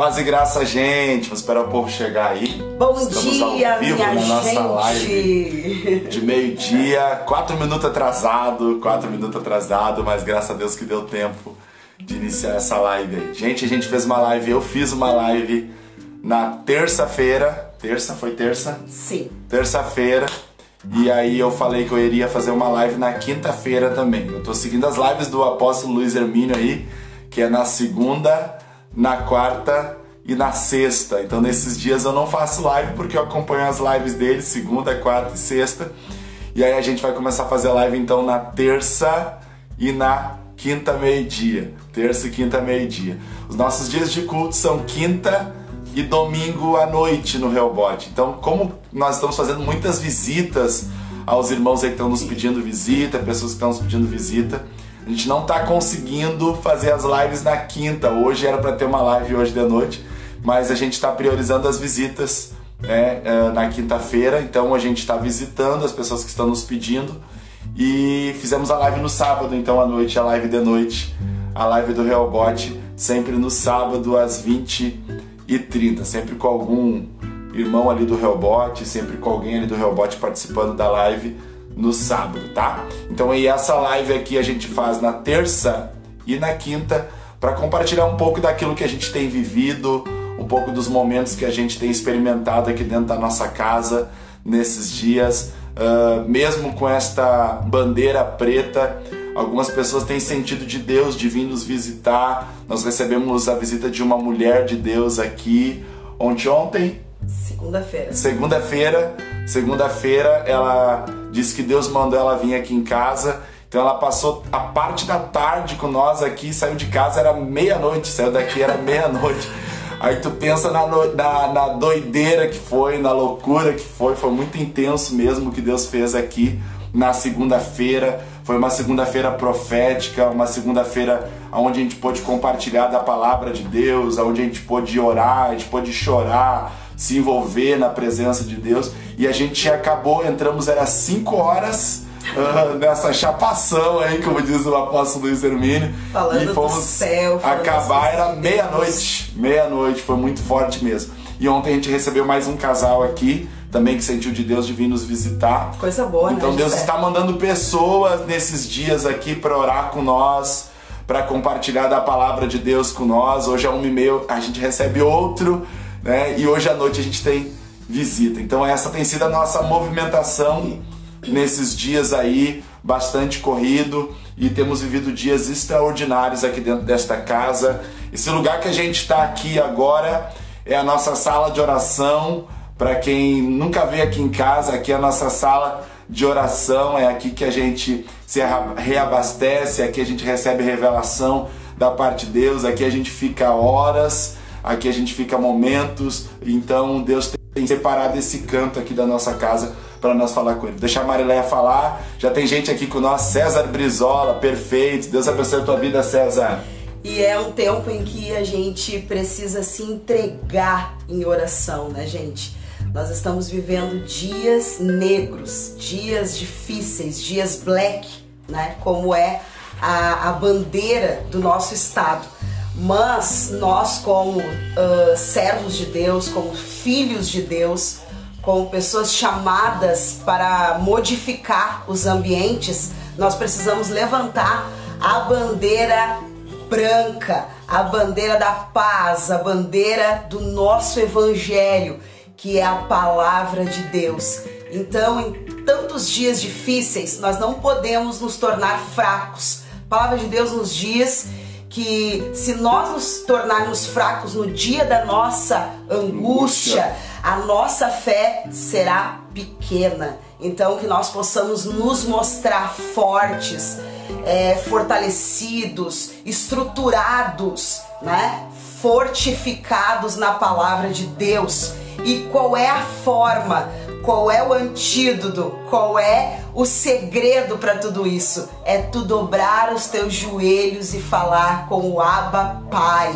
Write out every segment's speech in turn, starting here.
Paz e graça, gente. Vamos esperar o povo chegar aí. Bom Estamos dia, ao vivo minha na nossa gente. live de meio-dia. Quatro minutos atrasado, quatro minutos atrasado, mas graças a Deus que deu tempo de iniciar essa live aí. Gente, a gente fez uma live, eu fiz uma live na terça-feira. Terça? Foi terça? Sim. terça-feira. E aí eu falei que eu iria fazer uma live na quinta-feira também. Eu tô seguindo as lives do apóstolo Luiz Hermínio aí, que é na segunda, na quarta e na sexta. Então nesses dias eu não faço live porque eu acompanho as lives dele, segunda, quarta e sexta. E aí a gente vai começar a fazer live então na terça e na quinta meio-dia. Terça e quinta meio-dia. Os nossos dias de culto são quinta e domingo à noite no Reobot. Então, como nós estamos fazendo muitas visitas aos irmãos aí que estão nos pedindo visita, pessoas que estão nos pedindo visita, a gente não está conseguindo fazer as lives na quinta. Hoje era para ter uma live hoje de noite, mas a gente está priorizando as visitas né, eh, na quinta-feira. Então a gente está visitando as pessoas que estão nos pedindo e fizemos a live no sábado, então à noite, a live de noite, a live do Reobot, sempre no sábado às 20 e 30, sempre com algum irmão ali do Reobot, sempre com alguém ali do Reobot participando da live no sábado, tá? Então aí essa live aqui a gente faz na terça e na quinta para compartilhar um pouco daquilo que a gente tem vivido, um pouco dos momentos que a gente tem experimentado aqui dentro da nossa casa nesses dias, uh, mesmo com esta bandeira preta. Algumas pessoas têm sentido de Deus de vir nos visitar. Nós recebemos a visita de uma mulher de Deus aqui ontem, ontem Segunda-feira. Segunda-feira, segunda-feira ela disse que Deus mandou ela vir aqui em casa. Então ela passou a parte da tarde com nós aqui, saiu de casa era meia-noite, saiu daqui era meia-noite. Aí tu pensa na, na, na doideira que foi, na loucura que foi, foi muito intenso mesmo o que Deus fez aqui na segunda-feira. Foi uma segunda-feira profética, uma segunda-feira onde a gente pôde compartilhar da palavra de Deus, onde a gente pôde orar, a gente pôde chorar, se envolver na presença de Deus. E a gente acabou, entramos, era 5 horas ah, nessa chapação aí, como diz o apóstolo Luiz Hermínio. Falando e do fomos céu, falando acabar, era meia-noite. Meia-noite, foi muito forte mesmo. E ontem a gente recebeu mais um casal aqui, também que sentiu de Deus de vir nos visitar. Coisa boa, Então né? Deus está mandando pessoas nesses dias aqui para orar com nós, para compartilhar da palavra de Deus com nós. Hoje é uma e meia a gente recebe outro, né? E hoje à noite a gente tem visita. Então essa tem sido a nossa movimentação nesses dias aí, bastante corrido e temos vivido dias extraordinários aqui dentro desta casa. Esse lugar que a gente está aqui agora é a nossa sala de oração. Para quem nunca veio aqui em casa, aqui é a nossa sala de oração, é aqui que a gente se reabastece, é aqui a gente recebe revelação da parte de Deus, aqui a gente fica horas, aqui a gente fica momentos. Então Deus tem separado esse canto aqui da nossa casa para nós falar com ele. Deixa a Marileia falar. Já tem gente aqui com nós, César Brizola, perfeito. Deus abençoe a tua vida, César. E é um tempo em que a gente precisa se entregar em oração, né, gente? Nós estamos vivendo dias negros, dias difíceis, dias black, né? Como é a, a bandeira do nosso estado. Mas nós, como ah, servos de Deus, como filhos de Deus, como pessoas chamadas para modificar os ambientes, nós precisamos levantar a bandeira branca, a bandeira da paz, a bandeira do nosso evangelho, que é a palavra de Deus. Então, em tantos dias difíceis, nós não podemos nos tornar fracos. A palavra de Deus nos diz que se nós nos tornarmos fracos no dia da nossa angústia, a nossa fé será pequena. Então, que nós possamos nos mostrar fortes, é, fortalecidos, estruturados, né? fortificados na palavra de Deus. E qual é a forma? Qual é o antídoto? Qual é o segredo para tudo isso? É tu dobrar os teus joelhos e falar com o Abba Pai.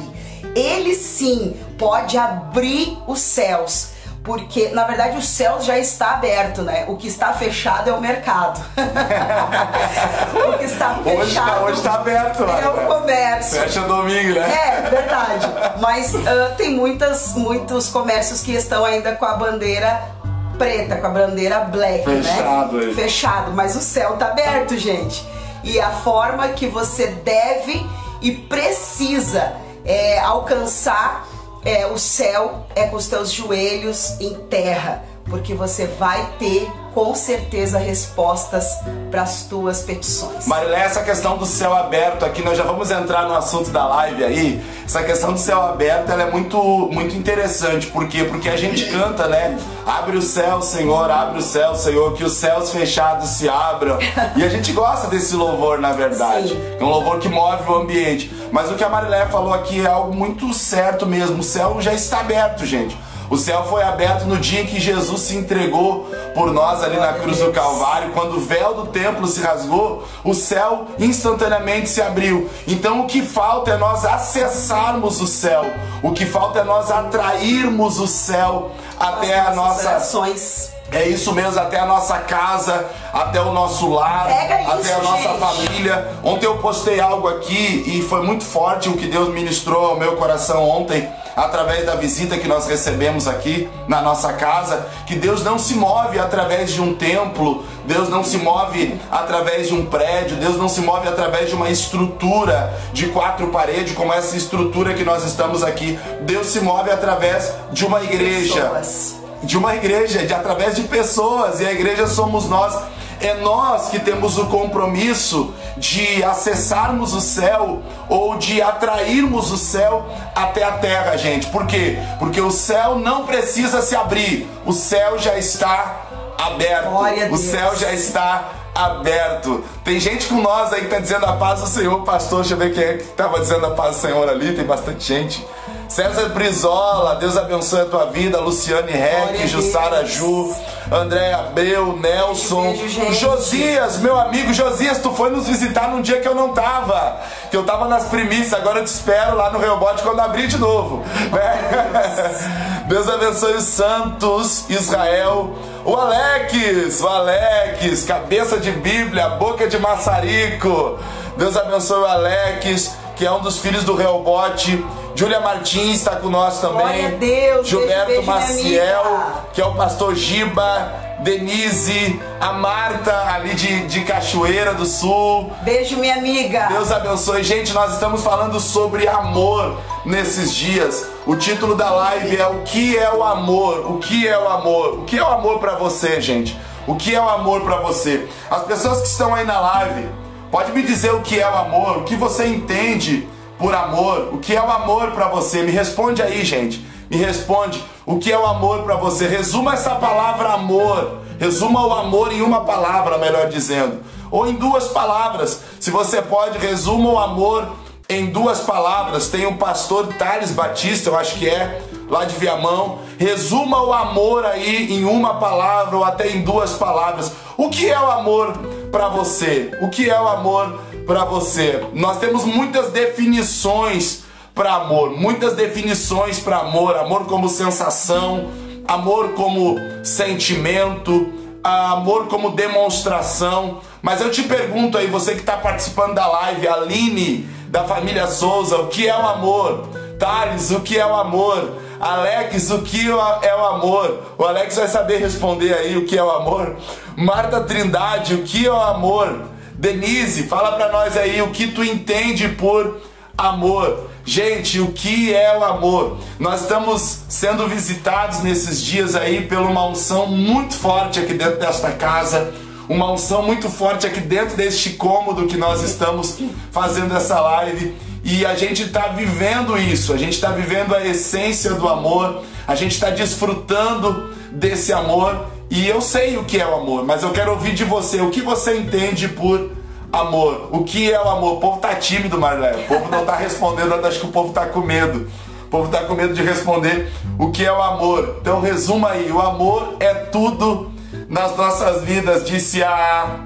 Ele sim pode abrir os céus, porque na verdade o céu já está aberto, né? O que está fechado é o mercado. o que está fechado hoje está, hoje está aberto. É o comércio. Fecha domingo, né? É, verdade. Mas uh, tem muitas, muitos comércios que estão ainda com a bandeira preta, com a bandeira black, Fechado, né? Aí. Fechado, mas o céu tá aberto, gente. E a forma que você deve e precisa é, alcançar é, o céu é com os teus joelhos em terra, porque você vai ter com certeza respostas para as tuas petições. Marilé, essa questão do céu aberto aqui, nós já vamos entrar no assunto da live aí. Essa questão do céu aberto, ela é muito, muito interessante. Por quê? Porque a gente canta, né? Abre o céu, Senhor, abre o céu, Senhor, que os céus fechados se abram. E a gente gosta desse louvor, na verdade. Sim. É um louvor que move o ambiente. Mas o que a Marilé falou aqui é algo muito certo mesmo. O céu já está aberto, gente. O céu foi aberto no dia que Jesus se entregou por nós ali na cruz do Calvário. Quando o véu do templo se rasgou, o céu instantaneamente se abriu. Então o que falta é nós acessarmos o céu. O que falta é nós atrairmos o céu até a nossa orações. É isso mesmo, até a nossa casa, até o nosso lar, isso, até a nossa gente. família. Ontem eu postei algo aqui e foi muito forte o que Deus ministrou ao meu coração ontem, através da visita que nós recebemos aqui na nossa casa, que Deus não se move através de um templo, Deus não se move através de um prédio, Deus não se move através de uma estrutura de quatro paredes, como essa estrutura que nós estamos aqui. Deus se move através de uma igreja Pessoas. de uma igreja, de através de pessoas, e a igreja somos nós. É nós que temos o compromisso de acessarmos o céu ou de atrairmos o céu até a terra, gente. Por quê? Porque o céu não precisa se abrir, o céu já está aberto. O céu já está aberto. Tem gente com nós aí que tá dizendo a paz do Senhor, pastor. Deixa eu ver quem é que tava dizendo a paz do Senhor ali, tem bastante gente. César Brizola, Deus abençoe a tua vida. Luciane Reck, Jussara. Ju, André Abreu, Nelson, Beijo. Josias, meu amigo Josias, tu foi nos visitar num dia que eu não tava, que eu tava nas primícias, agora eu te espero lá no Reobote quando abrir de novo. né? Deus abençoe os santos, Israel, o Alex, o Alex, cabeça de Bíblia, boca de maçarico. Deus abençoe o Alex, que é um dos filhos do Reobote. Júlia Martins está com nós também. Glória a Deus, Gilberto beijo, beijo, Maciel, que é o pastor Giba, Denise, a Marta ali de, de Cachoeira do Sul. Beijo, minha amiga. Deus abençoe. Gente, nós estamos falando sobre amor nesses dias. O título da live é O que é o amor? O que é o amor? O que é o amor para você, gente? O que é o amor para você? As pessoas que estão aí na live, pode me dizer o que é o amor? O que você entende por amor? O que é o amor para você? Me responde aí, gente. Me responde. O que é o amor para você? Resuma essa palavra amor. Resuma o amor em uma palavra, melhor dizendo. Ou em duas palavras. Se você pode, resuma o amor em duas palavras. Tem o pastor Thales Batista, eu acho que é, lá de Viamão. Resuma o amor aí em uma palavra ou até em duas palavras. O que é o amor para você? O que é o amor para você? Nós temos muitas definições para amor, muitas definições para amor, amor como sensação, amor como sentimento, amor como demonstração. Mas eu te pergunto aí, você que está participando da live, Aline, da família Souza, o que é o amor? Thales, o que é o amor? Alex, o que é o amor? O Alex vai saber responder aí o que é o amor. Marta Trindade, o que é o amor? Denise, fala pra nós aí o que tu entende por amor. Gente, o que é o amor? Nós estamos sendo visitados nesses dias aí por uma unção muito forte aqui dentro desta casa, uma unção muito forte aqui dentro deste cômodo que nós estamos fazendo essa live. E a gente está vivendo isso, a gente está vivendo a essência do amor, a gente está desfrutando desse amor. E eu sei o que é o amor, mas eu quero ouvir de você o que você entende por amor. O que é o amor? O povo tá tímido, Marlé. O povo não tá respondendo, acho que o povo tá com medo. O povo tá com medo de responder o que é o amor. Então resuma aí, o amor é tudo nas nossas vidas, disse a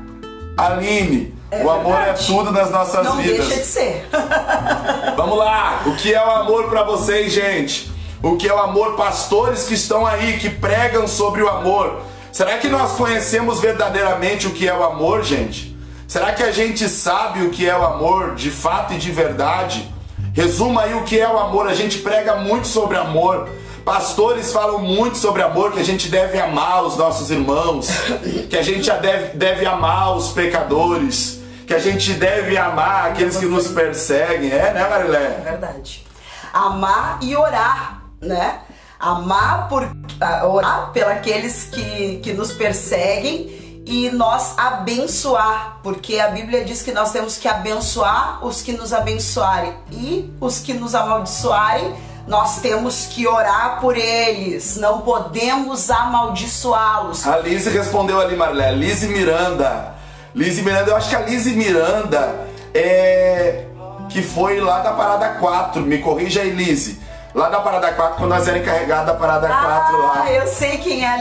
Aline. É o amor verdade. é tudo nas nossas Não vidas. deixa de ser. Vamos lá! O que é o amor pra vocês, gente? o que é o amor, pastores que estão aí, que pregam sobre o amor. Será que nós conhecemos verdadeiramente o que é o amor, gente? Será que a gente sabe o que é o amor de fato e de verdade? Resuma aí o que é o amor. A gente prega muito sobre amor. Pastores falam muito sobre amor, que a gente deve amar os nossos irmãos, que a gente deve, deve amar os pecadores, que a gente deve amar aqueles que nos perseguem. É, né, Marilé? É verdade. Amar e orar, né? Amar por orar pelos que, que nos perseguem e nós abençoar, porque a Bíblia diz que nós temos que abençoar os que nos abençoarem e os que nos amaldiçoarem, nós temos que orar por eles, não podemos amaldiçoá-los. A Lise respondeu ali, Marlé, Lise Miranda. Lise Miranda, eu acho que a Lise Miranda é que foi lá da parada 4, me corrija aí, Lise Lá da Parada 4, quando nós era encarregado da Parada ah, 4 lá. eu sei quem é a.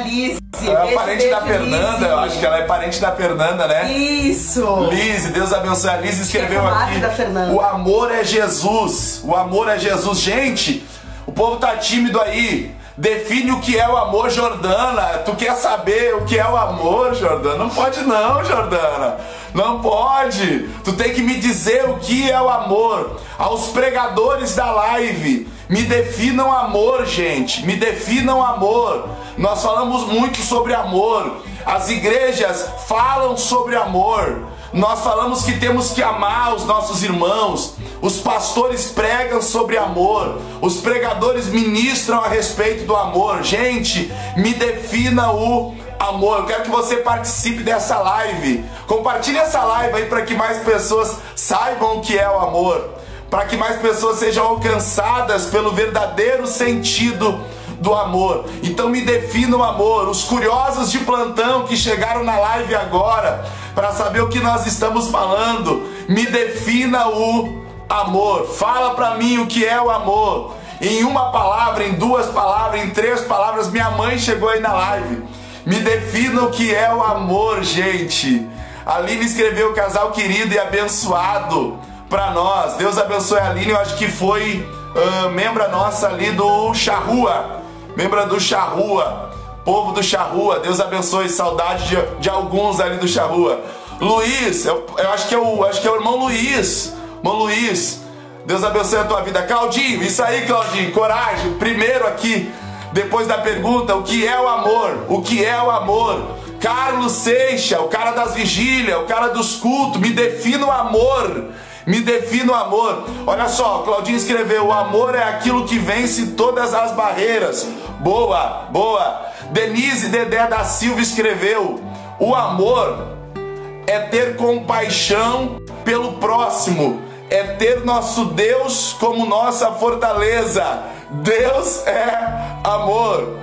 Ela é parente da Fernanda, eu acho que ela é parente da Fernanda, né? Isso! Lise, Deus abençoe. A Lise escreveu é aqui. Da Fernanda. O amor é Jesus. O amor é Jesus. Gente, o povo tá tímido aí. Define o que é o amor, Jordana. Tu quer saber o que é o amor, Jordana? Não pode não, Jordana. Não pode. Tu tem que me dizer o que é o amor. Aos pregadores da live, me definam amor, gente. Me definam amor. Nós falamos muito sobre amor. As igrejas falam sobre amor. Nós falamos que temos que amar os nossos irmãos. Os pastores pregam sobre amor. Os pregadores ministram a respeito do amor. Gente, me defina o amor. Eu quero que você participe dessa live. Compartilhe essa live aí para que mais pessoas saibam o que é o amor para que mais pessoas sejam alcançadas pelo verdadeiro sentido do amor. Então me defina o amor. Os curiosos de plantão que chegaram na live agora para saber o que nós estamos falando, me defina o amor. Fala para mim o que é o amor. Em uma palavra, em duas palavras, em três palavras, minha mãe chegou aí na live. Me defina o que é o amor, gente. Aline escreveu casal querido e abençoado para nós. Deus abençoe a Aline, eu acho que foi uh, membra nossa ali do Charrua, membra do Charrua, povo do Charrua. Deus abençoe, saudade de, de alguns ali do Charrua. Luiz, eu, eu, acho que é o, acho que é o irmão Luiz, irmão Luiz. Deus abençoe a tua vida. Claudinho, isso aí, Claudinho, coragem. Primeiro aqui, depois da pergunta, o que é o amor? O que é o amor? Carlos Seixa, o cara das vigílias, o cara dos cultos, me defina o amor. Me defina o amor. Olha só, Claudinho escreveu: o amor é aquilo que vence todas as barreiras. Boa, boa. Denise Dedé da Silva escreveu: o amor é ter compaixão pelo próximo, é ter nosso Deus como nossa fortaleza. Deus é amor.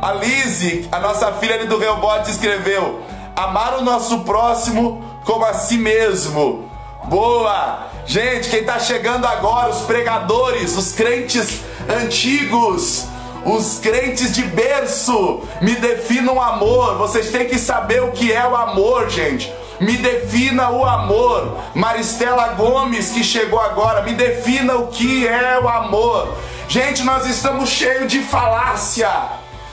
A Lise, a nossa filha ali do Reobote, escreveu: amar o nosso próximo como a si mesmo. Boa! Gente, quem está chegando agora, os pregadores, os crentes antigos, os crentes de berço, me definam amor. Vocês têm que saber o que é o amor, gente. Me defina o amor. Maristela Gomes, que chegou agora, me defina o que é o amor. Gente, nós estamos cheios de falácia.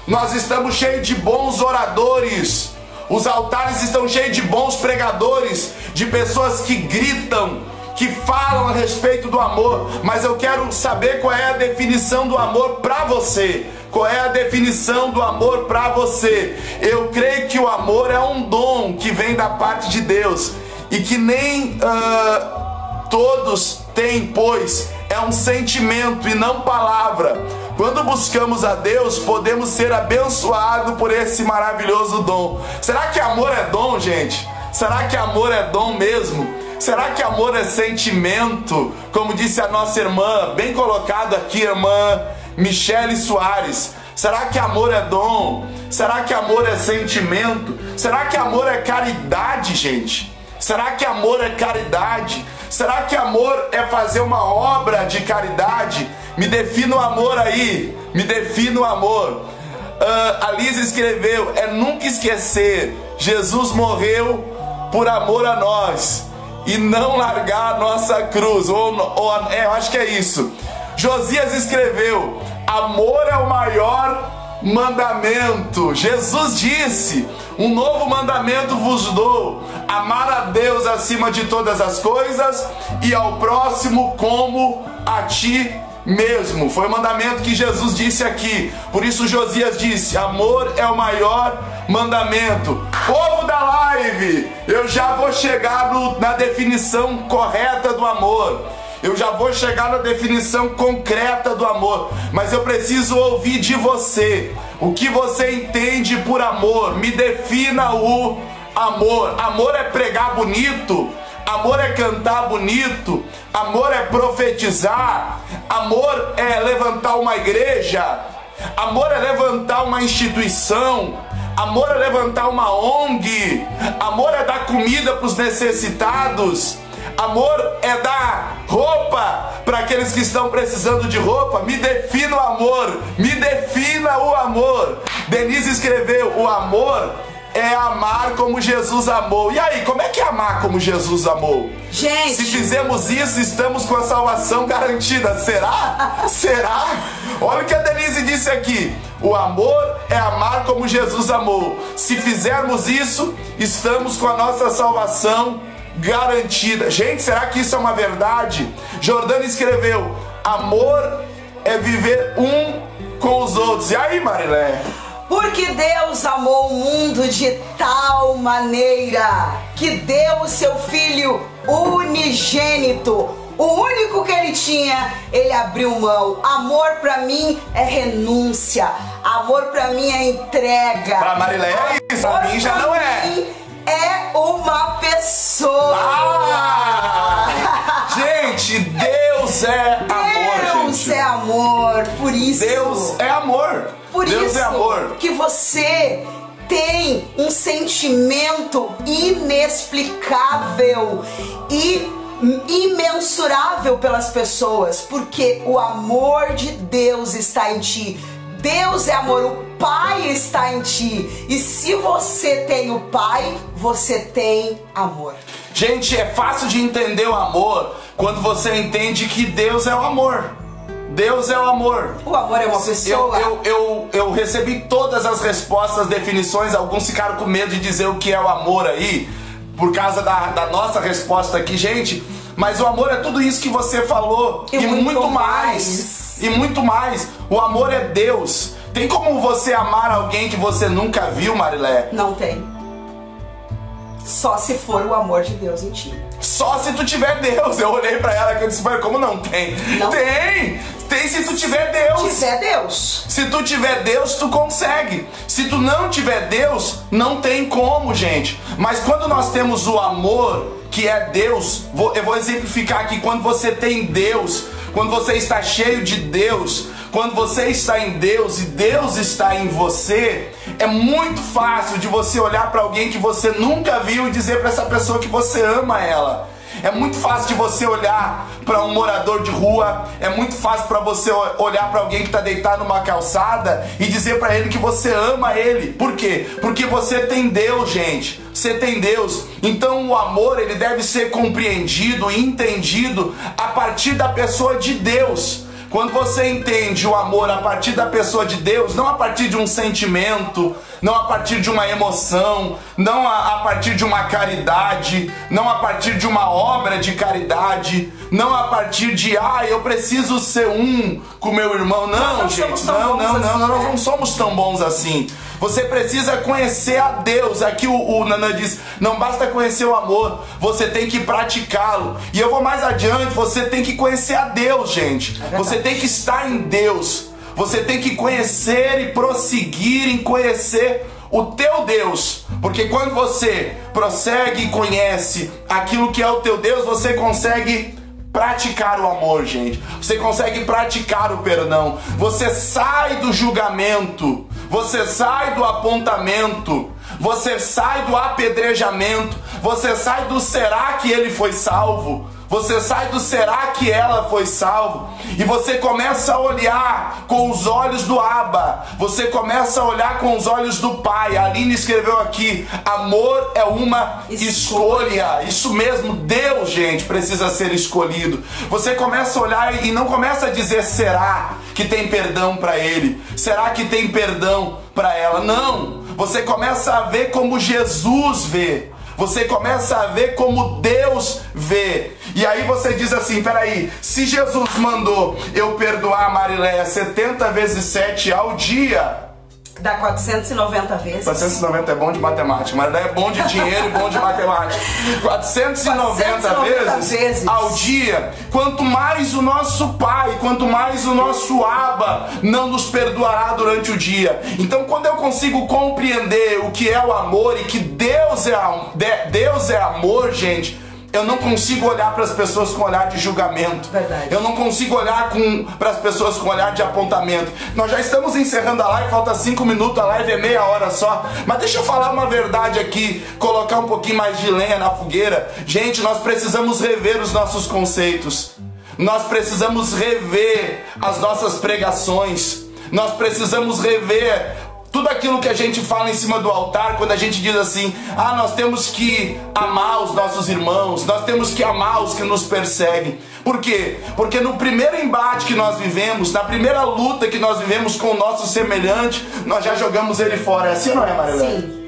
Nós estamos cheios de bons oradores. Os altares estão cheios de bons pregadores, de pessoas que gritam, que falam a respeito do amor, mas eu quero saber qual é a definição do amor para você. Qual é a definição do amor para você? Eu creio que o amor é um dom que vem da parte de Deus e que nem uh, todos têm, pois é um sentimento e não palavra. Quando buscamos a Deus, podemos ser abençoados por esse maravilhoso dom. Será que amor é dom, gente? Será que amor é dom mesmo? Será que amor é sentimento? Como disse a nossa irmã, bem colocado aqui, irmã Michele Soares. Será que amor é dom? Será que amor é sentimento? Será que amor é caridade, gente? Será que amor é caridade? Será que amor é fazer uma obra de caridade? Me defina o amor aí. Me defina o amor. Uh, a escreveu: é nunca esquecer. Jesus morreu por amor a nós e não largar a nossa cruz. Ou, ou é, eu acho que é isso. Josias escreveu: Amor é o maior mandamento. Jesus disse: Um novo mandamento vos dou: amar a Deus acima de todas as coisas e ao próximo como a ti mesmo. Foi o mandamento que Jesus disse aqui. Por isso Josias disse: Amor é o maior mandamento. Povo da live, eu já vou chegar no, na definição correta do amor. Eu já vou chegar na definição concreta do amor, mas eu preciso ouvir de você. O que você entende por amor? Me defina o amor. Amor é pregar bonito, amor é cantar bonito, amor é profetizar, amor é levantar uma igreja, amor é levantar uma instituição. Amor é levantar uma ONG, amor é dar comida para os necessitados, Amor é dar roupa para aqueles que estão precisando de roupa. Me defina o amor. Me defina o amor. Denise escreveu: o amor é amar como Jesus amou. E aí, como é que é amar como Jesus amou? Gente, se fizermos isso, estamos com a salvação garantida. Será? Será? Olha o que a Denise disse aqui. O amor é amar como Jesus amou. Se fizermos isso, estamos com a nossa salvação garantida. Gente, será que isso é uma verdade? Jordana escreveu: amor é viver um com os outros. E aí, Marilé? Porque Deus amou o mundo de tal maneira que deu o seu filho unigênito, o único que ele tinha, ele abriu mão. Amor para mim é renúncia. Amor para mim é entrega. Para Marilé é isso, pra mim já não é é uma pessoa. Ah! gente, Deus é amor. Deus é amor, por isso. Deus é amor. Por Deus isso é amor. que você tem um sentimento inexplicável e imensurável pelas pessoas, porque o amor de Deus está em ti. Deus é amor, o Pai está em ti. E se você tem o Pai, você tem amor. Gente, é fácil de entender o amor quando você entende que Deus é o amor. Deus é o amor. O amor é uma pessoa. Eu, eu, eu, eu, recebi todas as respostas, definições. Alguns ficaram com medo de dizer o que é o amor aí, por causa da, da nossa resposta aqui, gente. Mas o amor é tudo isso que você falou e, e muito, muito mais. mais. E muito mais. O amor é Deus. Tem como você amar alguém que você nunca viu, Marilé? Não tem. Só se for o amor de Deus em ti. Só se tu tiver Deus. Eu olhei para ela e disse, como não tem? Não. Tem! Tem se tu tiver Deus. Tiver Deus. Se tu tiver Deus, tu consegue. Se tu não tiver Deus, não tem como, gente. Mas quando nós temos o amor, que é Deus, eu vou exemplificar aqui, quando você tem Deus, quando você está cheio de Deus, quando você está em Deus e Deus está em você, é muito fácil de você olhar para alguém que você nunca viu e dizer para essa pessoa que você ama ela. É muito fácil de você olhar para um morador de rua, é muito fácil para você olhar para alguém que está deitado numa calçada e dizer para ele que você ama ele. Por quê? Porque você tem Deus, gente. Você tem Deus. Então o amor ele deve ser compreendido e entendido a partir da pessoa de Deus. Quando você entende o amor a partir da pessoa de Deus, não a partir de um sentimento, não a partir de uma emoção, não a, a, partir de uma caridade, não a partir de uma obra de caridade, não a partir de ah, eu preciso ser um com meu irmão. Não, não gente, não, não, não, não, nós não somos tão bons assim. Você precisa conhecer a Deus. Aqui o, o Nana diz: não basta conhecer o amor, você tem que praticá-lo. E eu vou mais adiante: você tem que conhecer a Deus, gente. É você tem que estar em Deus. Você tem que conhecer e prosseguir em conhecer o teu Deus. Porque quando você prossegue e conhece aquilo que é o teu Deus, você consegue praticar o amor, gente. Você consegue praticar o perdão. Você sai do julgamento. Você sai do apontamento. Você sai do apedrejamento. Você sai do será que ele foi salvo. Você sai do será que ela foi salvo e você começa a olhar com os olhos do Abba. Você começa a olhar com os olhos do Pai. A Aline escreveu aqui: amor é uma escolha. Isso mesmo, Deus, gente, precisa ser escolhido. Você começa a olhar e não começa a dizer será que tem perdão para ele? Será que tem perdão para ela? Não. Você começa a ver como Jesus vê. Você começa a ver como Deus vê. E aí você diz assim: peraí, se Jesus mandou eu perdoar a Mariléia 70 vezes 7 ao dia, Dá 490 vezes. 490 é bom de matemática, mas é bom de dinheiro e bom de matemática. 490, 490 vezes, vezes, ao dia. Quanto mais o nosso Pai, quanto mais o nosso Aba não nos perdoará durante o dia. Então, quando eu consigo compreender o que é o amor e que Deus é, Deus é amor, gente eu não consigo olhar para as pessoas com olhar de julgamento. Verdade. Eu não consigo olhar para as pessoas com olhar de apontamento. Nós já estamos encerrando a live, falta cinco minutos, a live é meia hora só. Mas deixa eu falar uma verdade aqui, colocar um pouquinho mais de lenha na fogueira. Gente, nós precisamos rever os nossos conceitos. Nós precisamos rever as nossas pregações. Nós precisamos rever tudo aquilo que a gente fala em cima do altar, quando a gente diz assim: ah, nós temos que amar os nossos irmãos, nós temos que amar os que nos perseguem. Por quê? Porque no primeiro embate que nós vivemos, na primeira luta que nós vivemos com o nosso semelhante, nós já jogamos ele fora. É assim ou não é, Marilene? Sim.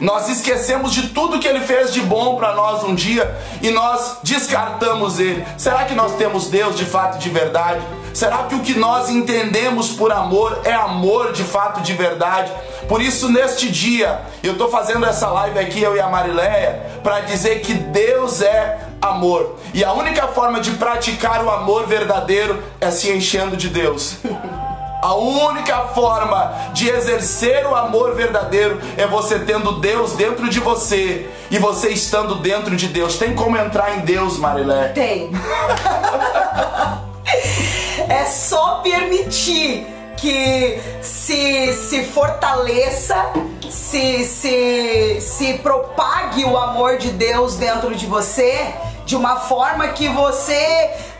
Nós esquecemos de tudo que ele fez de bom para nós um dia e nós descartamos ele. Será que nós temos Deus de fato de verdade? Será que o que nós entendemos por amor é amor de fato de verdade? Por isso, neste dia, eu estou fazendo essa live aqui, eu e a Marileia, para dizer que Deus é amor. E a única forma de praticar o amor verdadeiro é se enchendo de Deus. A única forma de exercer o amor verdadeiro é você tendo Deus dentro de você e você estando dentro de Deus. Tem como entrar em Deus, Marilé? Tem. é só permitir que se, se fortaleça, se, se, se propague o amor de Deus dentro de você de uma forma que você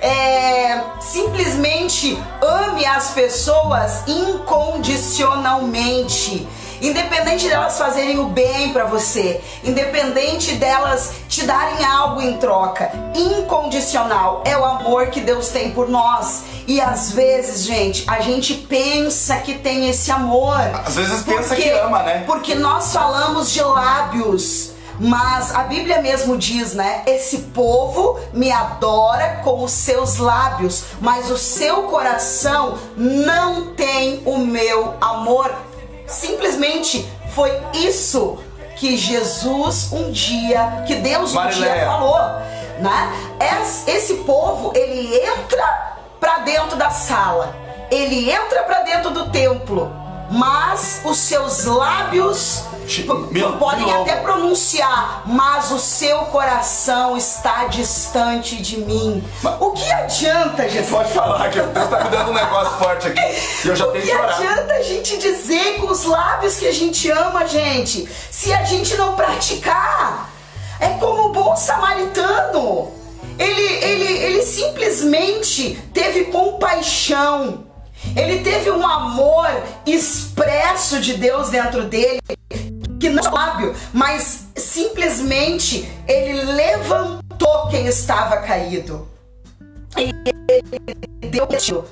é, simplesmente ame as pessoas incondicionalmente. Independente delas fazerem o bem para você, independente delas te darem algo em troca, incondicional é o amor que Deus tem por nós. E às vezes, gente, a gente pensa que tem esse amor. Às vezes pensa porque, que ama, né? Porque nós falamos de lábios mas a Bíblia mesmo diz, né? Esse povo me adora com os seus lábios, mas o seu coração não tem o meu amor. Simplesmente foi isso que Jesus um dia, que Deus um Marileia. dia falou, né? Esse povo, ele entra para dentro da sala, ele entra para dentro do templo, mas os seus lábios podem até pronunciar, mas o seu coração está distante de mim. Mas, o que adianta, Jesus? Pode falar, que Deus está me dando um negócio forte aqui. E eu já tenho que orar. O que adianta a gente dizer com os lábios que a gente ama, gente, se a gente não praticar? É como o bom samaritano. Ele, ele, ele simplesmente teve compaixão. Ele teve um amor expresso de Deus dentro dele que não é sábio, mas simplesmente ele levantou quem estava caído. E ele deu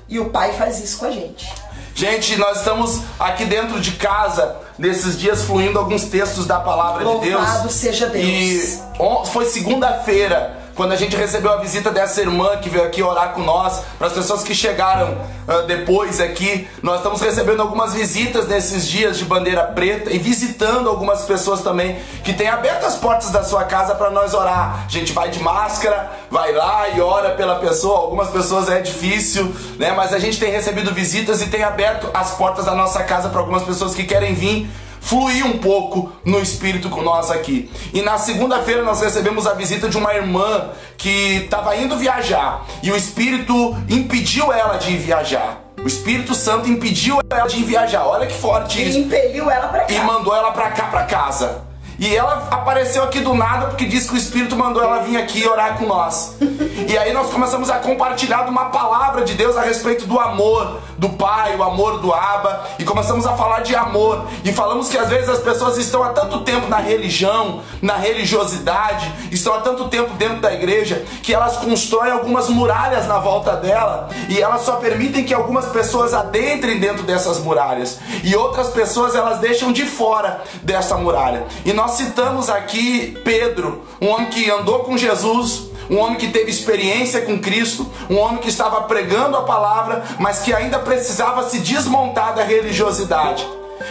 e o pai faz isso com a gente. Gente, nós estamos aqui dentro de casa nesses dias fluindo alguns textos da palavra Louvado de Deus. Louvado seja Deus. E foi segunda-feira quando a gente recebeu a visita dessa irmã que veio aqui orar com nós, para as pessoas que chegaram uh, depois aqui, nós estamos recebendo algumas visitas nesses dias de bandeira preta e visitando algumas pessoas também que têm aberto as portas da sua casa para nós orar. A gente vai de máscara, vai lá e ora pela pessoa. Algumas pessoas é difícil, né? Mas a gente tem recebido visitas e tem aberto as portas da nossa casa para algumas pessoas que querem vir fluir um pouco no espírito com nós aqui. E na segunda-feira nós recebemos a visita de uma irmã que estava indo viajar e o espírito impediu ela de ir viajar. O Espírito Santo impediu ela de ir viajar. Olha que forte isso. E impeliu ela para cá. E mandou ela para cá para casa. E ela apareceu aqui do nada porque disse que o Espírito mandou ela vir aqui orar com nós. E aí nós começamos a compartilhar uma palavra de Deus a respeito do amor do Pai, o amor do Abba, e começamos a falar de amor. E falamos que às vezes as pessoas estão há tanto tempo na religião, na religiosidade, estão há tanto tempo dentro da igreja, que elas constroem algumas muralhas na volta dela, e elas só permitem que algumas pessoas adentrem dentro dessas muralhas, e outras pessoas elas deixam de fora dessa muralha. E nós citamos aqui Pedro, um homem que andou com Jesus, um homem que teve experiência com Cristo, um homem que estava pregando a palavra, mas que ainda precisava se desmontar da religiosidade.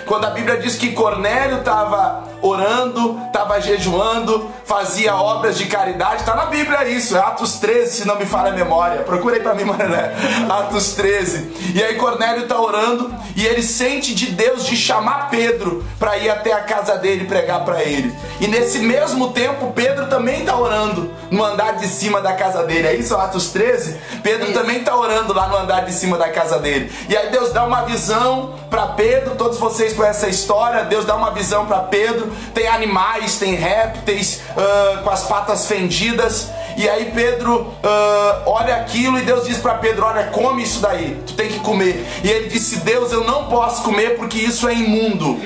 Quando a Bíblia diz que Cornélio estava orando, estava jejuando, fazia obras de caridade, está na Bíblia isso, é Atos 13, se não me falha a memória. Procurei para mim, Mané. Atos 13. E aí Cornélio está orando e ele sente de Deus de chamar Pedro para ir até a casa dele pregar para ele. E nesse mesmo tempo, Pedro também está orando no andar de cima da casa dele. É isso, Atos 13? Pedro isso. também está orando lá no andar de cima da casa dele. E aí Deus dá uma visão para Pedro, todos vocês conhecem a história. Deus dá uma visão para Pedro tem animais, tem répteis uh, com as patas fendidas. E aí Pedro uh, olha aquilo e Deus diz para Pedro: Olha, come isso daí, tu tem que comer. E ele disse: Deus, eu não posso comer porque isso é imundo.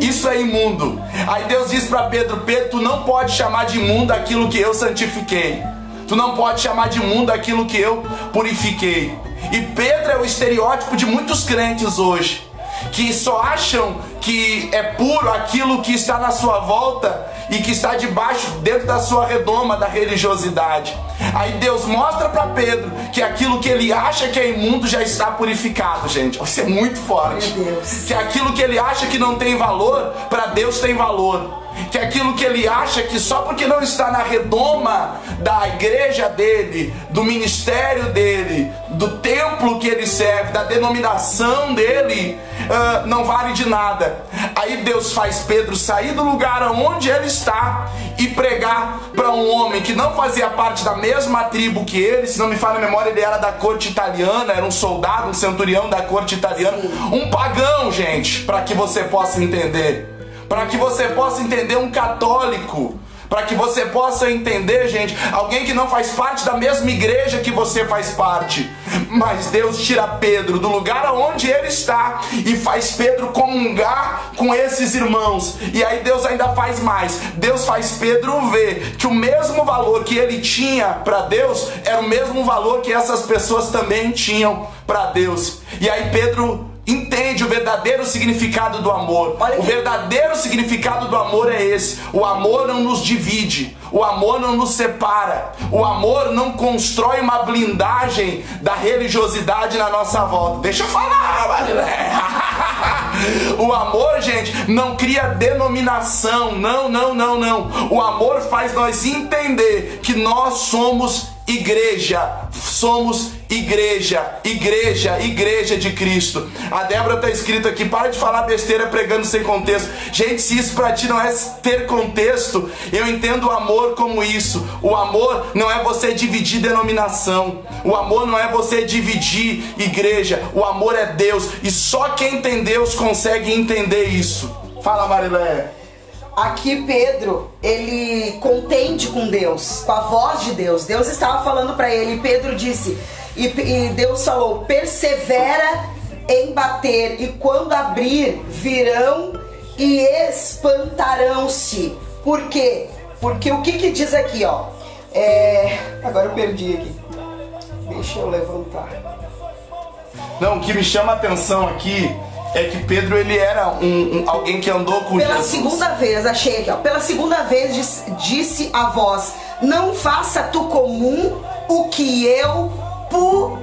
Isso é imundo. Aí Deus diz para Pedro: Pedro, tu não pode chamar de imundo aquilo que eu santifiquei. Tu não pode chamar de imundo aquilo que eu purifiquei. E Pedro é o estereótipo de muitos crentes hoje que só acham que é puro aquilo que está na sua volta e que está debaixo, dentro da sua redoma da religiosidade. Aí Deus mostra para Pedro que aquilo que ele acha que é imundo já está purificado, gente. Isso é muito forte. Que aquilo que ele acha que não tem valor, para Deus tem valor que aquilo que ele acha que só porque não está na redoma da igreja dele, do ministério dele, do templo que ele serve, da denominação dele, uh, não vale de nada. Aí Deus faz Pedro sair do lugar onde ele está e pregar para um homem que não fazia parte da mesma tribo que ele, se não me falha a memória, ele era da corte italiana, era um soldado, um centurião da corte italiana, um pagão, gente, para que você possa entender para que você possa entender um católico, para que você possa entender, gente, alguém que não faz parte da mesma igreja que você faz parte. Mas Deus tira Pedro do lugar onde ele está e faz Pedro comungar com esses irmãos. E aí Deus ainda faz mais. Deus faz Pedro ver que o mesmo valor que ele tinha para Deus era o mesmo valor que essas pessoas também tinham para Deus. E aí Pedro entende o verdadeiro significado do amor. O verdadeiro significado do amor é esse. O amor não nos divide, o amor não nos separa, o amor não constrói uma blindagem da religiosidade na nossa volta. Deixa eu falar, Marilé. O amor, gente, não cria denominação. Não, não, não, não. O amor faz nós entender que nós somos igreja, somos igreja, igreja, igreja de Cristo. A Débora tá escrito aqui, para de falar besteira pregando sem contexto. Gente, se isso para ti não é ter contexto, eu entendo o amor como isso. O amor não é você dividir denominação. O amor não é você dividir igreja. O amor é Deus e só quem tem Deus consegue entender isso. Fala, Marilé. Aqui Pedro, ele contende com Deus, com a voz de Deus. Deus estava falando para ele, Pedro disse: e, e Deus falou: persevera em bater, e quando abrir, virão e espantarão-se. Por quê? Porque o que, que diz aqui, ó? É... Agora eu perdi aqui. Deixa eu levantar. Não, o que me chama a atenção aqui é que Pedro ele era um, um alguém que andou com Pela Jesus. segunda vez, achei aqui, ó. Pela segunda vez disse, disse a voz: Não faça tu comum o que eu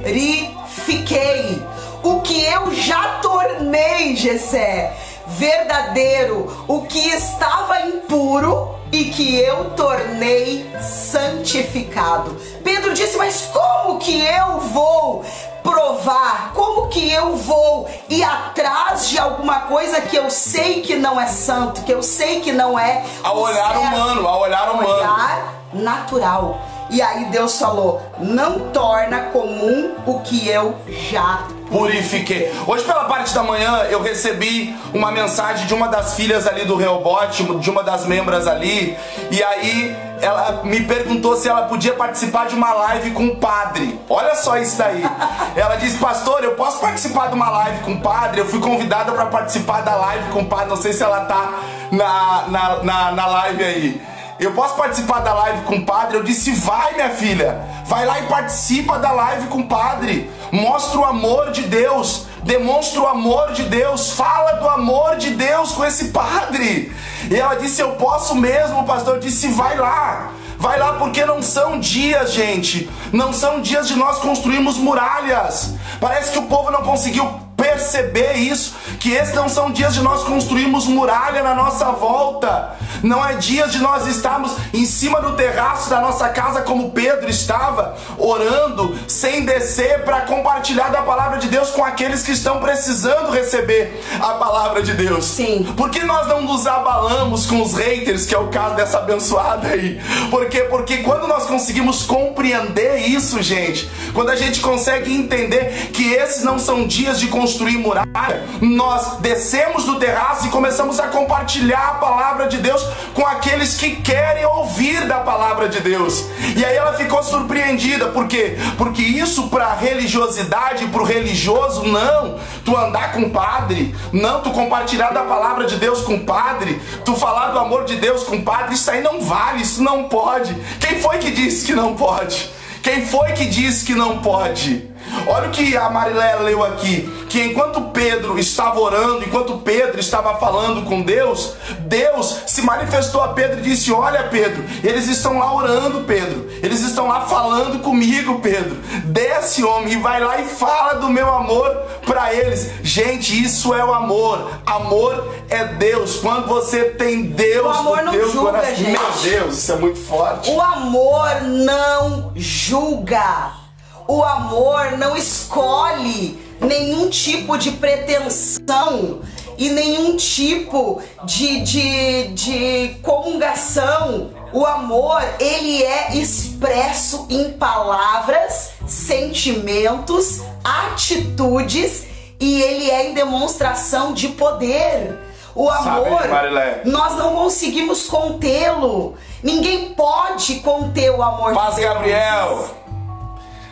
purifiquei, o que eu já tornei, Gessé, verdadeiro, o que estava impuro e que eu tornei santificado. Pedro disse: Mas como que eu vou provar? Como que eu vou ir atrás de alguma coisa que eu sei que não é santo, que eu sei que não é ao olhar certo, humano, ao olhar humano, olhar natural. E aí Deus falou: não torna comum o que eu já purifiquei. Hoje, pela parte da manhã, eu recebi uma mensagem de uma das filhas ali do Reobote, de uma das membras ali, e aí ela me perguntou se ela podia participar de uma live com o padre. Olha só isso daí. Ela disse, pastor, eu posso participar de uma live com o padre? Eu fui convidada para participar da live com o padre, não sei se ela tá na, na, na, na live aí. Eu posso participar da live com o padre? Eu disse, vai minha filha, vai lá e participa da live com o padre. Mostra o amor de Deus, demonstra o amor de Deus, fala do amor de Deus com esse padre. E ela disse, eu posso mesmo, o pastor disse, vai lá. Vai lá porque não são dias, gente. Não são dias de nós construirmos muralhas. Parece que o povo não conseguiu perceber isso, que esses não são dias de nós construirmos muralha na nossa volta. Não é dias de nós estarmos em cima do terraço da nossa casa como Pedro estava, orando, sem descer para compartilhar da palavra de Deus com aqueles que estão precisando receber a palavra de Deus. Sim. Por que nós não nos abalamos com os haters, que é o caso dessa abençoada aí? Por quê? Porque quando nós conseguimos compreender isso, gente, quando a gente consegue entender que esses não são dias de construir muralha, nós descemos do terraço e começamos a compartilhar a palavra de Deus com aqueles que querem ouvir da palavra de Deus. E aí ela ficou surpreendida, por quê? Porque isso para religiosidade, para o religioso, não. Tu andar com padre, não, tu compartilhar da palavra de Deus com padre, tu falar do amor de Deus com padre, isso aí não vale, isso não pode. Quem foi que disse que não pode? Quem foi que disse que não pode? Olha o que a Marilé leu aqui, que enquanto Pedro estava orando, enquanto Pedro estava falando com Deus, Deus se manifestou a Pedro e disse: "Olha, Pedro, eles estão lá orando, Pedro. Eles estão lá falando comigo, Pedro. Desce, homem, e vai lá e fala do meu amor para eles. Gente, isso é o amor. Amor é Deus. Quando você tem Deus o amor não teu julga, coração, gente. meu Deus, isso é muito forte. O amor não julga. O amor não escolhe nenhum tipo de pretensão e nenhum tipo de, de, de comungação. O amor, ele é expresso em palavras, sentimentos, atitudes e ele é em demonstração de poder. O amor, nós não conseguimos contê-lo. Ninguém pode conter o amor Paz, de Deus. Gabriel.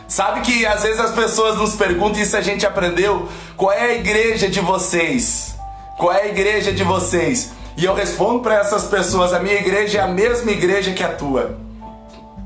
Sabe que às vezes as pessoas nos perguntam, isso a gente aprendeu, qual é a igreja de vocês? Qual é a igreja de vocês? E eu respondo para essas pessoas, a minha igreja é a mesma igreja que a tua.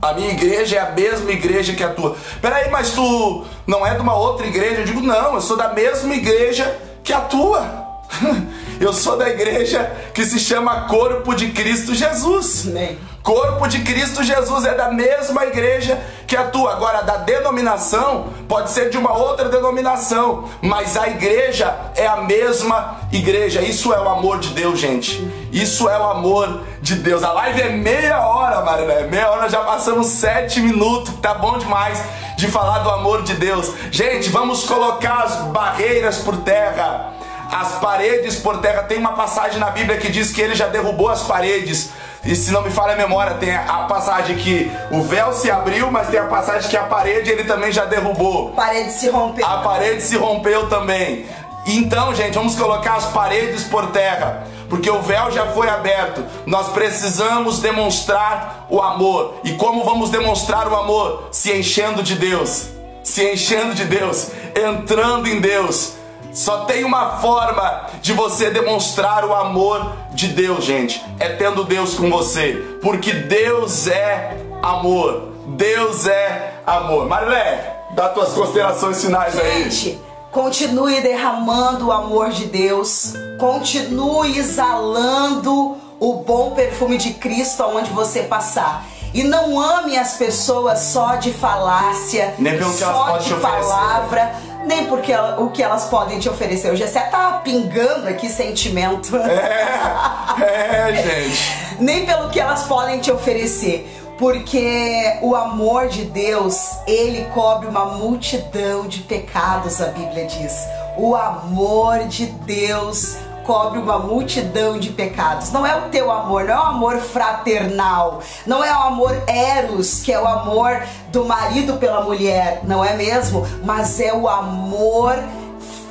A minha igreja é a mesma igreja que a tua. Peraí, mas tu não é de uma outra igreja? Eu digo, não, eu sou da mesma igreja que a tua. Eu sou da igreja que se chama Corpo de Cristo Jesus. Amém. Corpo de Cristo Jesus é da mesma igreja que a tua. Agora, da denominação, pode ser de uma outra denominação, mas a igreja é a mesma igreja. Isso é o amor de Deus, gente. Isso é o amor de Deus. A live é meia hora, Marilé. Meia hora, já passamos sete minutos. Tá bom demais de falar do amor de Deus. Gente, vamos colocar as barreiras por terra as paredes por terra. Tem uma passagem na Bíblia que diz que ele já derrubou as paredes. E se não me falha a memória, tem a passagem que o véu se abriu, mas tem a passagem que a parede ele também já derrubou. Parede se rompeu. A parede se rompeu também. Então, gente, vamos colocar as paredes por terra, porque o véu já foi aberto. Nós precisamos demonstrar o amor. E como vamos demonstrar o amor? Se enchendo de Deus. Se enchendo de Deus, entrando em Deus. Só tem uma forma de você demonstrar o amor de Deus, gente. É tendo Deus com você. Porque Deus é amor. Deus é amor. Marilé, dá tuas considerações finais aí. Gente, continue derramando o amor de Deus. Continue exalando o bom perfume de Cristo aonde você passar. E não ame as pessoas só de falácia, só de te oferecer. Nem porque ela- o que elas podem te oferecer. O Gessé tá pingando aqui sentimento. É, é, gente. nem pelo que elas podem te oferecer. Porque o amor de Deus, ele cobre uma multidão de pecados, a Bíblia diz. O amor de Deus cobre uma multidão de pecados. Não é o teu amor, não é o amor fraternal, não é o amor eros, que é o amor do marido pela mulher, não é mesmo? Mas é o amor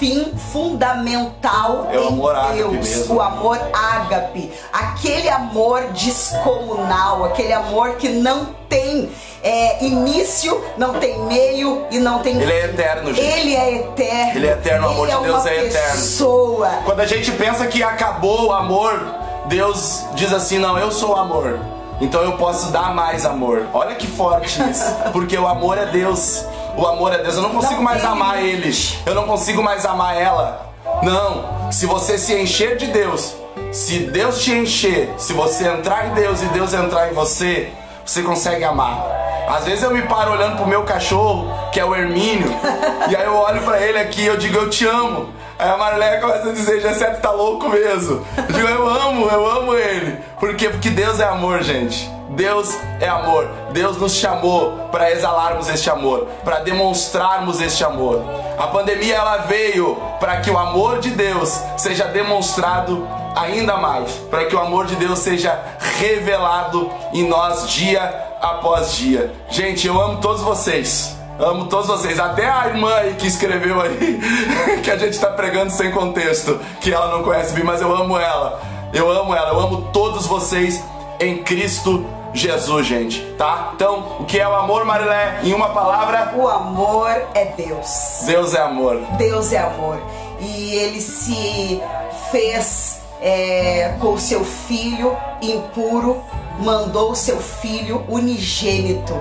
fim fundamental é o amor em Deus, o amor ágape, aquele amor descomunal, aquele amor que não tem é, início, não tem meio e não tem Ele é eterno, gente. Ele é eterno. Ele é eterno, o amor Ele de Deus é eterno. Pessoa. Quando a gente pensa que acabou o amor, Deus diz assim: "Não, eu sou o amor". Então eu posso dar mais amor. Olha que forte isso. Porque o amor é Deus. O amor é Deus. Eu não consigo Não mais tem amar ele. Eu não consigo mais amar ela. Não. Se você se encher de Deus, se Deus te encher, se você entrar em Deus e Deus entrar em você, você consegue amar. Às vezes eu me paro olhando pro meu cachorro, que é o Hermínio, e aí eu olho pra ele aqui e eu digo, eu te amo. Aí a Marleia começa a dizer, Jessé, tu tá louco mesmo. Eu digo, eu amo, eu amo ele. Por quê? Porque Deus é amor, gente. Deus é amor. Deus nos chamou para exalarmos este amor, para demonstrarmos este amor. A pandemia ela veio para que o amor de Deus seja demonstrado ainda mais, para que o amor de Deus seja revelado em nós dia após dia. Gente, eu amo todos vocês. Amo todos vocês, até a irmã aí que escreveu aí, que a gente tá pregando sem contexto, que ela não conhece bem, mas eu amo ela. Eu amo ela, eu amo todos vocês em Cristo Jesus, gente, tá? Então, o que é o amor, Marilé? Em uma palavra, O amor é Deus. Deus é amor. Deus é amor. E ele se fez é, com o seu filho impuro, mandou o seu filho unigênito,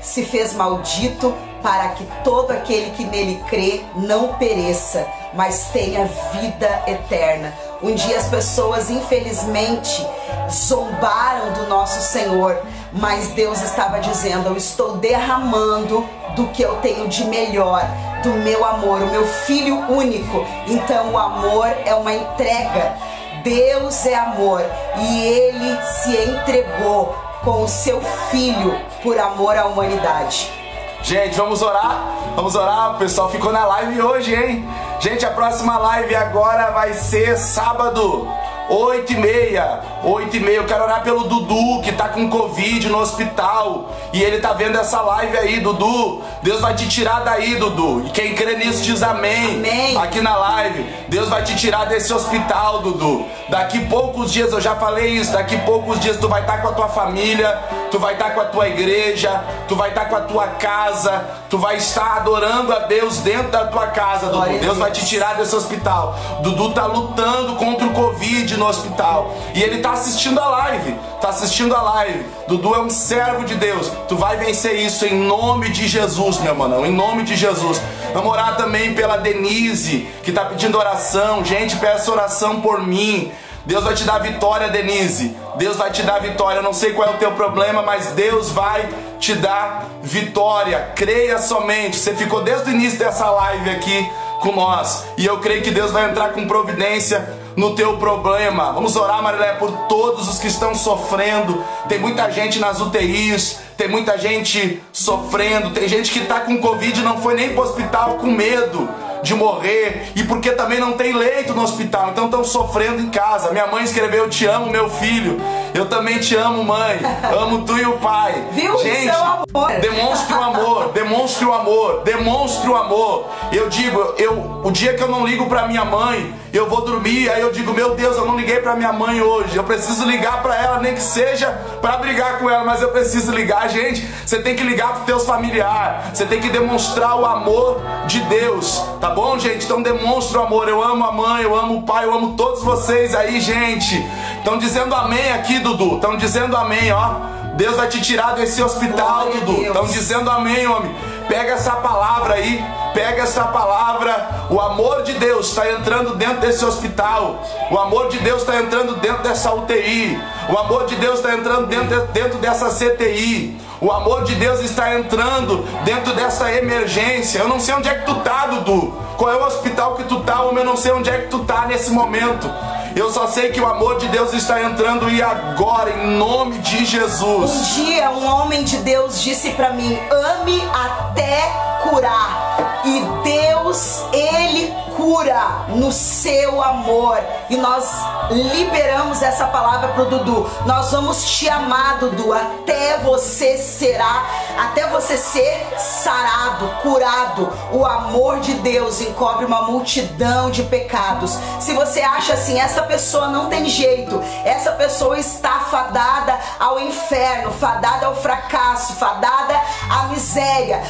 se fez maldito para que todo aquele que nele crê não pereça, mas tenha vida eterna. Um dia as pessoas, infelizmente, zombaram do nosso Senhor, mas Deus estava dizendo: Eu estou derramando do que eu tenho de melhor, do meu amor, o meu filho único. Então, o amor é uma entrega. Deus é amor e ele se entregou com o seu filho por amor à humanidade. Gente, vamos orar? Vamos orar? O pessoal ficou na live hoje, hein? Gente, a próxima live agora vai ser sábado. 8 e meia, 8 e meia, eu quero orar pelo Dudu, que tá com Covid no hospital, e ele tá vendo essa live aí, Dudu, Deus vai te tirar daí, Dudu, e quem crê nisso diz amém, Amém. aqui na live, Deus vai te tirar desse hospital, Dudu, daqui poucos dias, eu já falei isso, daqui poucos dias tu vai estar com a tua família, tu vai estar com a tua igreja, tu vai estar com a tua casa, tu vai estar adorando a Deus dentro da tua casa, Dudu, Deus vai te tirar desse hospital. Dudu tá lutando contra o Covid no hospital. E ele tá assistindo a live. Tá assistindo a live. Dudu é um servo de Deus. Tu vai vencer isso em nome de Jesus, meu mano. Em nome de Jesus. Vamos orar também pela Denise, que tá pedindo oração. Gente, peça oração por mim. Deus vai te dar vitória, Denise. Deus vai te dar vitória. Eu não sei qual é o teu problema, mas Deus vai te dar vitória. Creia somente. Você ficou desde o início dessa live aqui com nós. E eu creio que Deus vai entrar com providência no teu problema. Vamos orar, Marilé, por todos os que estão sofrendo. Tem muita gente nas UTIs, tem muita gente sofrendo, tem gente que tá com Covid e não foi nem pro hospital com medo de morrer e porque também não tem leito no hospital, então estão sofrendo em casa. Minha mãe escreveu: Te amo, meu filho. Eu também te amo, mãe. Amo tu e o pai. Viu? Gente, é o amor. demonstre o amor, demonstre o amor, demonstre o amor. Eu digo, eu, o dia que eu não ligo pra minha mãe, eu vou dormir, aí eu digo, meu Deus, eu não liguei pra minha mãe hoje. Eu preciso ligar pra ela, nem que seja pra brigar com ela, mas eu preciso ligar, gente. Você tem que ligar pros teus familiares. Você tem que demonstrar o amor de Deus, tá bom, gente? Então demonstra o amor. Eu amo a mãe, eu amo o pai, eu amo todos vocês aí, gente. Estão dizendo amém aqui, Dudu. Estão dizendo amém, ó. Deus vai te tirar desse hospital, Glória Dudu. Estão dizendo amém, homem. Pega essa palavra aí, pega essa palavra. O amor de Deus está entrando dentro desse hospital. O amor de Deus está entrando dentro dessa UTI. O amor de Deus está entrando dentro, dentro dessa CTI. O amor de Deus está entrando dentro dessa emergência. Eu não sei onde é que tu tá, Dudu. Qual é o hospital que tu tá, homem? Eu não sei onde é que tu tá nesse momento. Eu só sei que o amor de Deus está entrando e agora, em nome de Jesus. Um dia um homem de Deus disse pra mim: ame até curar. E Deus, Ele cura no seu amor. E nós liberamos essa palavra pro Dudu. Nós vamos te amar, Dudu, até você será, até você ser sarado, curado. O amor de Deus encobre uma multidão de pecados. Se você acha assim, essa pessoa não tem jeito, essa pessoa está fadada ao inferno, fadada ao fracasso, fadada à miséria.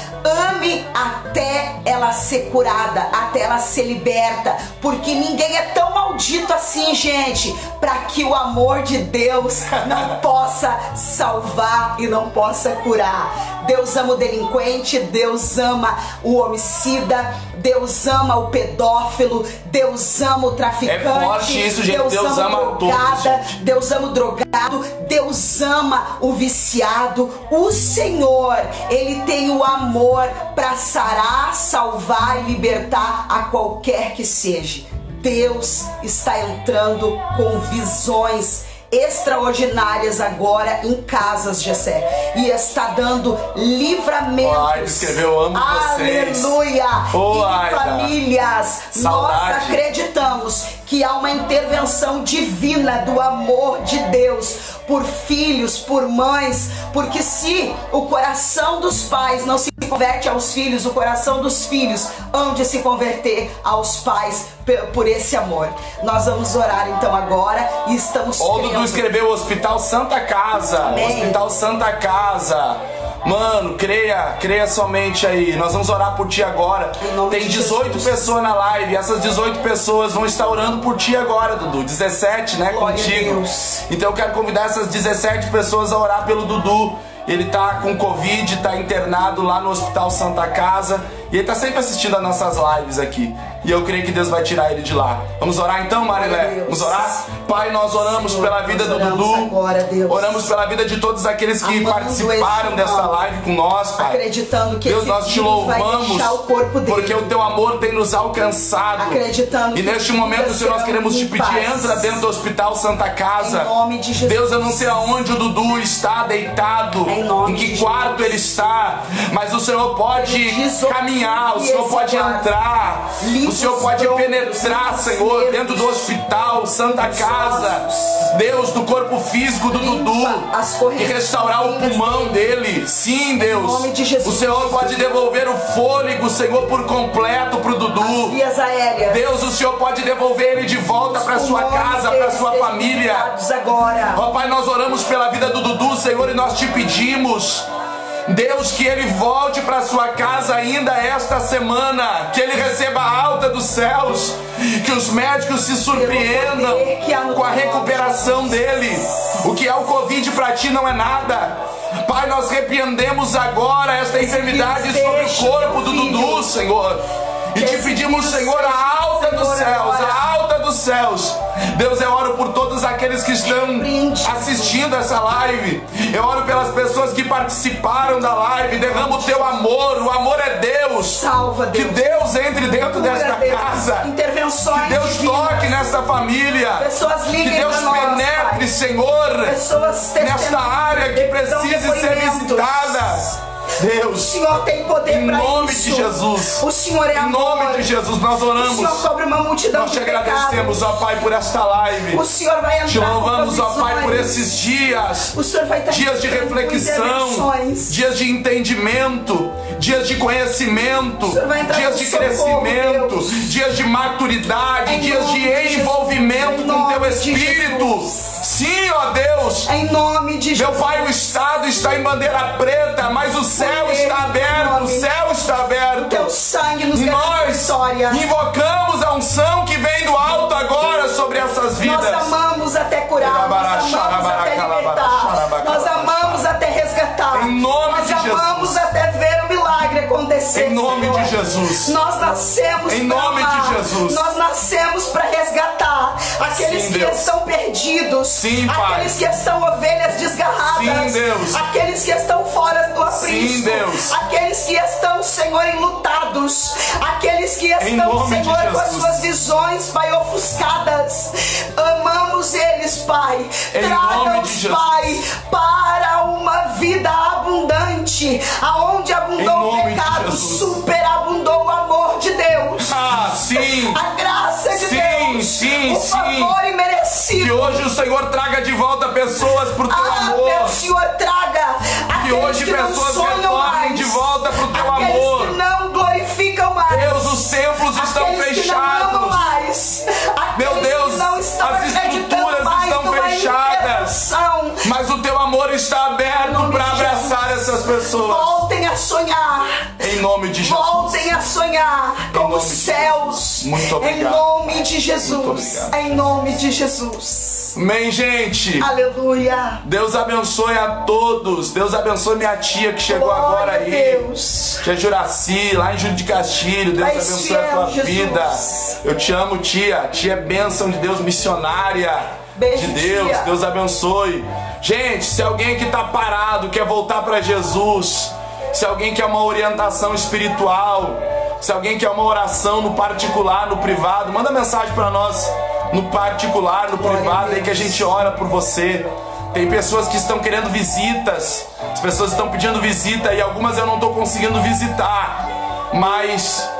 Ame até ela ser curada, até ela ser liberta, porque ninguém é tão maldito assim, gente, para que o amor de Deus não possa salvar e não possa curar. Deus ama o delinquente, Deus ama o homicida, Deus ama o pedófilo, Deus ama o traficante. É forte isso, gente. Deus, Deus ama, ama drogada, todos, Deus ama o drogado, Deus ama o viciado. O Senhor, ele tem o amor para sarar, salvar e libertar a qualquer que seja. Deus está entrando com visões extraordinárias agora em casas, Jessé. E está dando livramento. Aida escreveu, amo vocês. Aleluia! Oh, e famílias, Saudade. nós acreditamos que há uma intervenção divina do amor de Deus por filhos, por mães, porque se o coração dos pais não se converte aos filhos, o coração dos filhos onde se converter aos pais por esse amor. Nós vamos orar então agora e estamos O Dudu escreveu Hospital Santa Casa. Amém. Hospital Santa Casa. Mano, creia, creia somente aí. Nós vamos orar por ti agora. Tem 18 pessoas na live. Essas 18 pessoas vão estar orando por ti agora, Dudu. 17, né? Glória contigo. Então eu quero convidar essas 17 pessoas a orar pelo Dudu. Ele tá com Covid, tá internado lá no Hospital Santa Casa. E ele tá sempre assistindo as nossas lives aqui. E eu creio que Deus vai tirar ele de lá. Vamos orar então, Marilé? Vamos orar? Pai, nós oramos Senhor, pela vida do Dudu. Agora, Deus. Oramos pela vida de todos aqueles que Amando participaram dessa live com nós, Pai. Acreditando que Deus, nós te louvamos. o corpo dele. Porque o teu amor tem nos alcançado. Acreditando e neste momento, Senhor, nós queremos te pedir, entra dentro do Hospital Santa Casa. Em nome de Jesus. Deus, eu não sei aonde o Dudu está deitado. Em, nome em que de quarto Jesus. ele está. Mas o Senhor pode caminhar, o Senhor pode entrar. O Senhor pode penetrar, Senhor, dentro do hospital, Santa Casa. Deus, do corpo físico do Dudu. E restaurar o pulmão dele. Sim, Deus. O Senhor pode devolver o fôlego, Senhor, por completo pro Dudu. Deus, o Senhor pode devolver ele de volta para sua casa, para sua família. Ó oh, Pai, nós oramos pela vida do Dudu, Senhor, e nós te pedimos. Deus, que ele volte para sua casa ainda esta semana, que ele receba a alta dos céus, que os médicos se surpreendam com a recuperação dele. O que é o Covid para ti não é nada. Pai, nós repreendemos agora esta enfermidade sobre o corpo do Dudu, Senhor. E te pedimos, Senhor, a alta dos céus, a alta dos céus. Deus, eu oro por todos aqueles que estão assistindo essa live. Eu oro pelas pessoas que participaram da live. Derrama o teu amor. O amor é Deus. Salva Deus. Que Deus entre dentro desta casa. Intervenções. Que Deus toque nesta família. Pessoas liguem Que Deus penetre, Senhor, Pessoas nesta área que precise ser visitada. Deus, o Senhor tem poder em nome de Jesus. O Senhor é em amor. nome de Jesus nós oramos. O Senhor cobre uma multidão nós te de agradecemos, ó Pai, por esta live. O Senhor vai entrar Te louvamos, ó Pai, por esses dias. O Senhor vai dias de reflexão, dias de entendimento, dias de conhecimento, dias de crescimento, dias de maturidade, em dias de envolvimento com teu Espírito. Sim, ó Deus. Em nome de Jesus. Meu Pai, o Estado está em bandeira preta, mas o céu está aberto. O céu está aberto. Teu sangue nos Nós vitória. invocamos a unção que vem do alto agora sobre essas vidas. Nós amamos até curar. Nós amamos até libertar. Nós amamos até resgatar. Em nome Nós de amamos Jesus. Em nome Senhor. de Jesus. Nós nascemos Em nome amar. de Jesus. Nós nascemos para resgatar aqueles Sim, que Deus. estão perdidos. Sim, Pai. Aqueles que estão ovelhas desgarradas. Sim, Deus. Aqueles que estão fora do aprisco. Sim, Deus. Aqueles que estão, Senhor, enlutados. Aqueles que estão, Senhor, com as suas visões, Pai, ofuscadas. Amamos eles, Pai. Em Que hoje o Senhor traga de volta pessoas pro teu Ah, amor. meu Senhor, traga Que hoje que pessoas retornem mais, de volta pro teu aqueles amor. que não glorificam mais, Deus, os templos estão aqueles amam fechados. mais, Meu Deus, estão as estruturas estão fechadas. intervenção. Mas o teu amor está aberto para abraçar essas pessoas. Voltem a sonhar. Em nome de Jesus. Voltem a sonhar com nome os céus. Muito obrigado. Em nome de Jesus. Em nome de Jesus. Amém, gente. Aleluia. Deus abençoe a todos. Deus abençoe minha tia que chegou agora Glória a aí. Deus. Tia Juraci, lá em Júlio de Castilho. Deus Pai abençoe a fiel, tua Jesus. vida. Eu te amo, tia. Tia é bênção de Deus, missionária. Beijo, de Deus. tia. Deus abençoe. Gente, se alguém que tá parado quer voltar para Jesus, se alguém quer uma orientação espiritual, se alguém quer uma oração no particular, no privado, manda mensagem para nós no particular, no Glória privado, aí que a gente ora por você. Tem pessoas que estão querendo visitas, as pessoas estão pedindo visita e algumas eu não estou conseguindo visitar, mas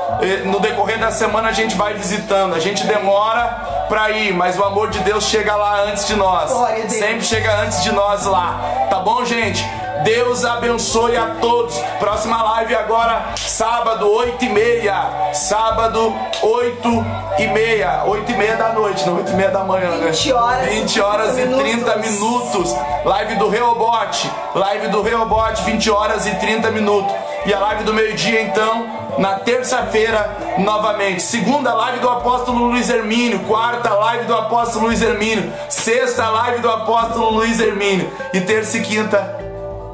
no decorrer da semana a gente vai visitando. A gente demora para ir, mas o amor de Deus chega lá antes de nós. Sempre chega antes de nós lá. Tá bom, gente? Deus abençoe a todos. Próxima live agora, sábado, 8 e meia. Sábado, 8 e meia. 8 e meia da noite, não 8 e meia da manhã, né? 20 horas e 20 horas e 30 30 minutos. Live do Reobote. Live do Reobote, 20 horas e 30 minutos. E a live do meio-dia, então, na terça-feira, novamente. Segunda live do apóstolo Luiz Hermínio. Quarta live do apóstolo Luiz Hermínio. Sexta live do apóstolo Luiz Hermínio. E terça e quinta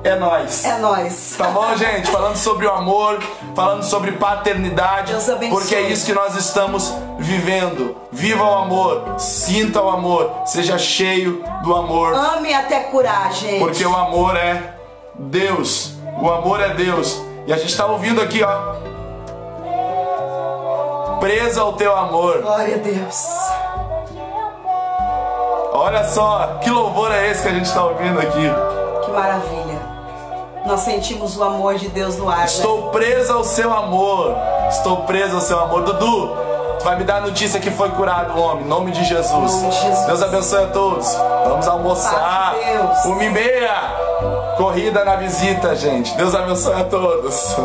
é nós. É nós. Tá bom, gente? Falando sobre o amor, falando sobre paternidade, Deus abençoe. porque é isso que nós estamos vivendo. Viva o amor, sinta o amor, seja cheio do amor, Ame até curar, gente. porque o amor é Deus. O amor é Deus. E a gente tá ouvindo aqui, ó. Presa ao teu amor. Glória a Deus. Olha só, que louvor é esse que a gente tá ouvindo aqui. Que maravilha. Nós sentimos o amor de Deus no ar. né? Estou presa ao seu amor. Estou presa ao seu amor. Dudu, tu vai me dar a notícia que foi curado o homem. Em nome de Jesus. Nome de Jesus. Deus abençoe a todos. Vamos almoçar. Uma e meia. Corrida na visita, gente. Deus abençoe a todos.